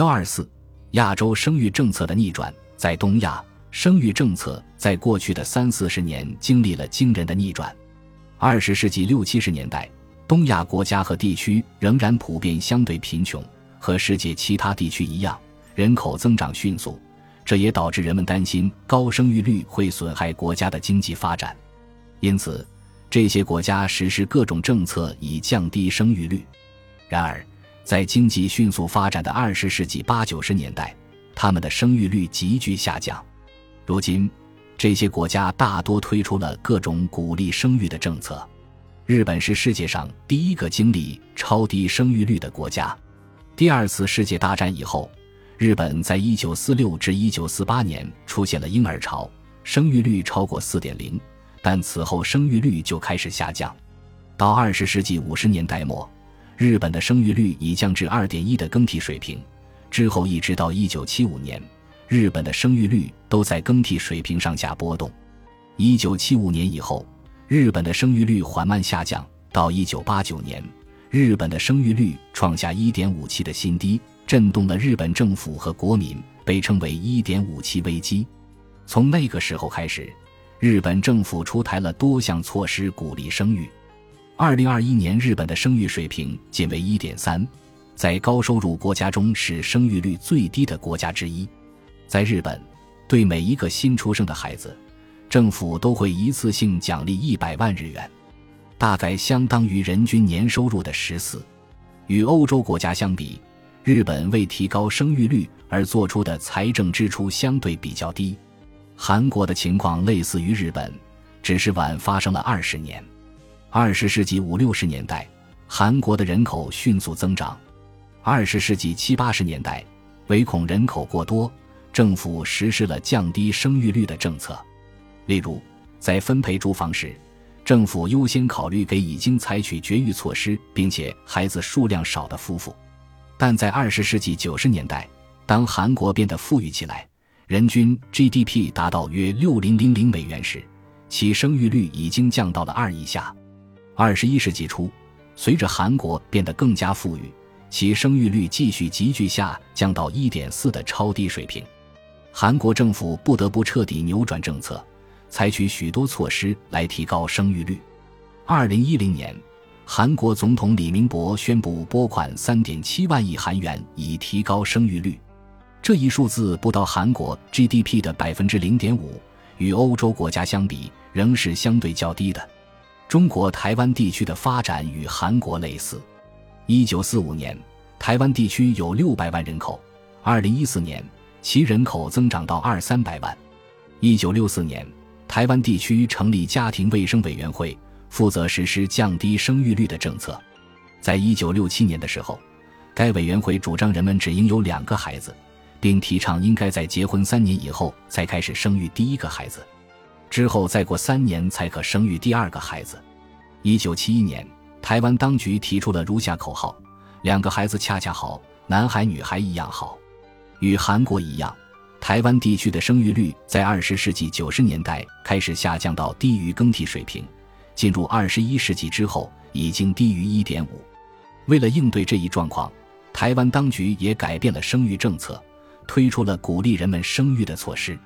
幺二四，亚洲生育政策的逆转，在东亚，生育政策在过去的三四十年经历了惊人的逆转。二十世纪六七十年代，东亚国家和地区仍然普遍相对贫穷，和世界其他地区一样，人口增长迅速，这也导致人们担心高生育率会损害国家的经济发展，因此，这些国家实施各种政策以降低生育率。然而，在经济迅速发展的二十世纪八九十年代，他们的生育率急剧下降。如今，这些国家大多推出了各种鼓励生育的政策。日本是世界上第一个经历超低生育率的国家。第二次世界大战以后，日本在一九四六至一九四八年出现了婴儿潮，生育率超过四点零，但此后生育率就开始下降。到二十世纪五十年代末。日本的生育率已降至二点一的更替水平，之后一直到一九七五年，日本的生育率都在更替水平上下波动。一九七五年以后，日本的生育率缓慢下降，到一九八九年，日本的生育率创下一点五七的新低，震动了日本政府和国民，被称为“一点五七危机”。从那个时候开始，日本政府出台了多项措施鼓励生育。二零二一年，日本的生育水平仅为一点三，在高收入国家中是生育率最低的国家之一。在日本，对每一个新出生的孩子，政府都会一次性奖励一百万日元，大概相当于人均年收入的十四。与欧洲国家相比，日本为提高生育率而做出的财政支出相对比较低。韩国的情况类似于日本，只是晚发生了二十年。二十世纪五六十年代，韩国的人口迅速增长。二十世纪七八十年代，唯恐人口过多，政府实施了降低生育率的政策。例如，在分配住房时，政府优先考虑给已经采取绝育措施并且孩子数量少的夫妇。但在二十世纪九十年代，当韩国变得富裕起来，人均 GDP 达到约六零零零美元时，其生育率已经降到了二以下。二十一世纪初，随着韩国变得更加富裕，其生育率继续急剧下降到一点四的超低水平。韩国政府不得不彻底扭转政策，采取许多措施来提高生育率。二零一零年，韩国总统李明博宣布拨款三点七万亿韩元以提高生育率，这一数字不到韩国 GDP 的百分之零点五，与欧洲国家相比仍是相对较低的。中国台湾地区的发展与韩国类似。一九四五年，台湾地区有六百万人口，二零一四年其人口增长到二三百万。一九六四年，台湾地区成立家庭卫生委员会，负责实施降低生育率的政策。在一九六七年的时候，该委员会主张人们只应有两个孩子，并提倡应该在结婚三年以后才开始生育第一个孩子。之后再过三年才可生育第二个孩子。一九七一年，台湾当局提出了如下口号：“两个孩子恰恰好，男孩女孩一样好。”与韩国一样，台湾地区的生育率在二十世纪九十年代开始下降到低于更替水平，进入二十一世纪之后已经低于一点五。为了应对这一状况，台湾当局也改变了生育政策，推出了鼓励人们生育的措施。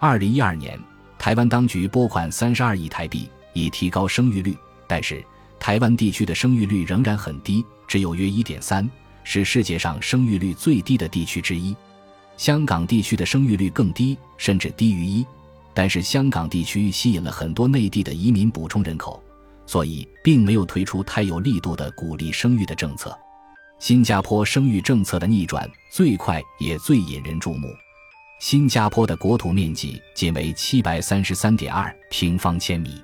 二零一二年。台湾当局拨款三十二亿台币以提高生育率，但是台湾地区的生育率仍然很低，只有约一点三，是世界上生育率最低的地区之一。香港地区的生育率更低，甚至低于一，但是香港地区吸引了很多内地的移民补充人口，所以并没有推出太有力度的鼓励生育的政策。新加坡生育政策的逆转最快也最引人注目。新加坡的国土面积仅为七百三十三点二平方千米，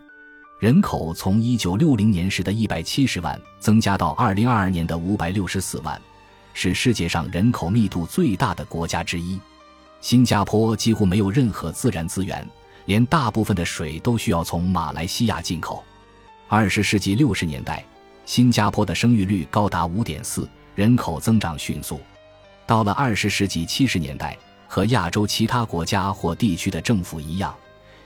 人口从一九六零年时的一百七十万增加到二零二二年的五百六十四万，是世界上人口密度最大的国家之一。新加坡几乎没有任何自然资源，连大部分的水都需要从马来西亚进口。二十世纪六十年代，新加坡的生育率高达五点四，人口增长迅速。到了二十世纪七十年代。和亚洲其他国家或地区的政府一样，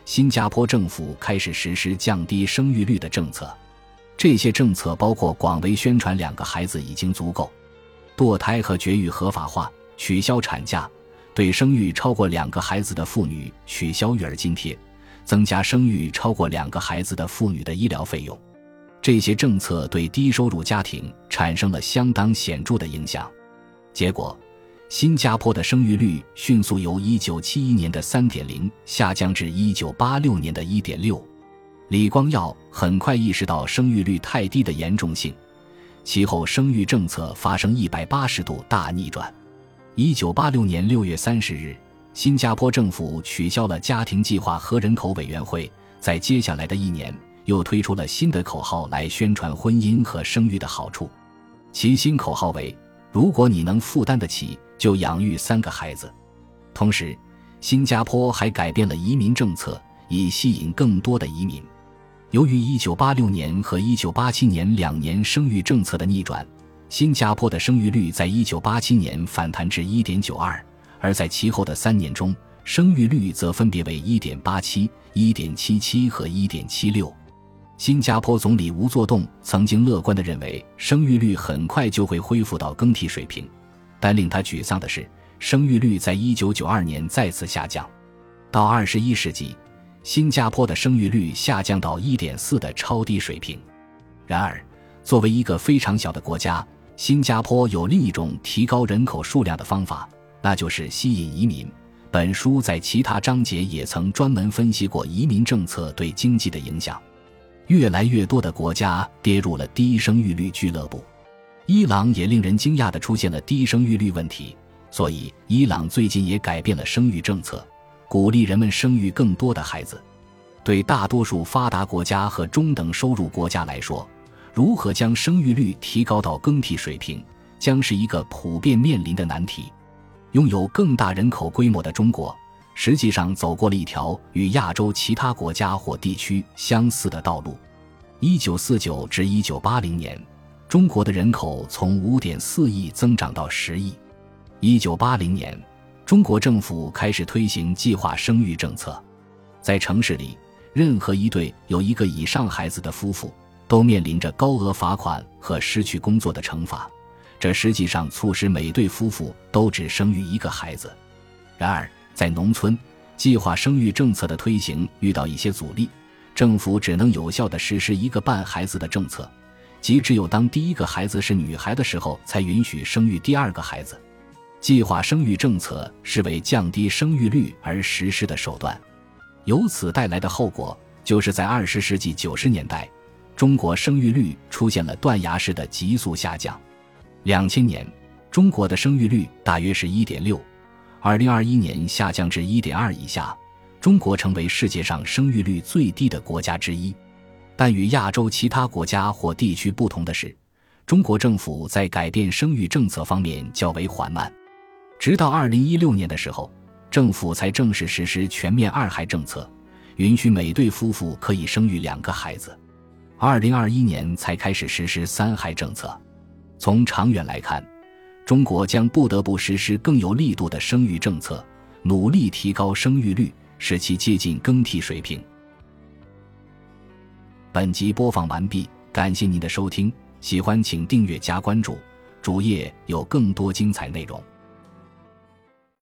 新加坡政府开始实施降低生育率的政策。这些政策包括广为宣传“两个孩子已经足够”、堕胎和绝育合法化、取消产假，对生育超过两个孩子的妇女取消育儿津贴，增加生育超过两个孩子的妇女的医疗费用。这些政策对低收入家庭产生了相当显著的影响。结果，新加坡的生育率迅速由1971年的3.0下降至1986年的1.6。李光耀很快意识到生育率太低的严重性，其后生育政策发生180度大逆转。1986年6月30日，新加坡政府取消了家庭计划和人口委员会，在接下来的一年。又推出了新的口号来宣传婚姻和生育的好处，其新口号为：“如果你能负担得起，就养育三个孩子。”同时，新加坡还改变了移民政策，以吸引更多的移民。由于1986年和1987年两年生育政策的逆转，新加坡的生育率在1987年反弹至1.92，而在其后的三年中，生育率则分别为1.87、1.77和1.76。新加坡总理吴作栋曾经乐观地认为，生育率很快就会恢复到更替水平，但令他沮丧的是，生育率在1992年再次下降。到21世纪，新加坡的生育率下降到1.4的超低水平。然而，作为一个非常小的国家，新加坡有另一种提高人口数量的方法，那就是吸引移民。本书在其他章节也曾专门分析过移民政策对经济的影响。越来越多的国家跌入了低生育率俱乐部，伊朗也令人惊讶地出现了低生育率问题，所以伊朗最近也改变了生育政策，鼓励人们生育更多的孩子。对大多数发达国家和中等收入国家来说，如何将生育率提高到更替水平，将是一个普遍面临的难题。拥有更大人口规模的中国。实际上走过了一条与亚洲其他国家或地区相似的道路。一九四九至一九八零年，中国的人口从五点四亿增长到十亿。一九八零年，中国政府开始推行计划生育政策，在城市里，任何一对有一个以上孩子的夫妇都面临着高额罚款和失去工作的惩罚。这实际上促使每对夫妇都只生育一个孩子。然而，在农村，计划生育政策的推行遇到一些阻力，政府只能有效地实施一个半孩子的政策，即只有当第一个孩子是女孩的时候，才允许生育第二个孩子。计划生育政策是为降低生育率而实施的手段，由此带来的后果就是在二十世纪九十年代，中国生育率出现了断崖式的急速下降。两千年，中国的生育率大约是一点六。二零二一年下降至一点二以下，中国成为世界上生育率最低的国家之一。但与亚洲其他国家或地区不同的是，中国政府在改变生育政策方面较为缓慢。直到二零一六年的时候，政府才正式实施全面二孩政策，允许每对夫妇可以生育两个孩子。二零二一年才开始实施三孩政策。从长远来看，中国将不得不实施更有力度的生育政策，努力提高生育率，使其接近更替水平。本集播放完毕，感谢您的收听，喜欢请订阅加关注，主页有更多精彩内容。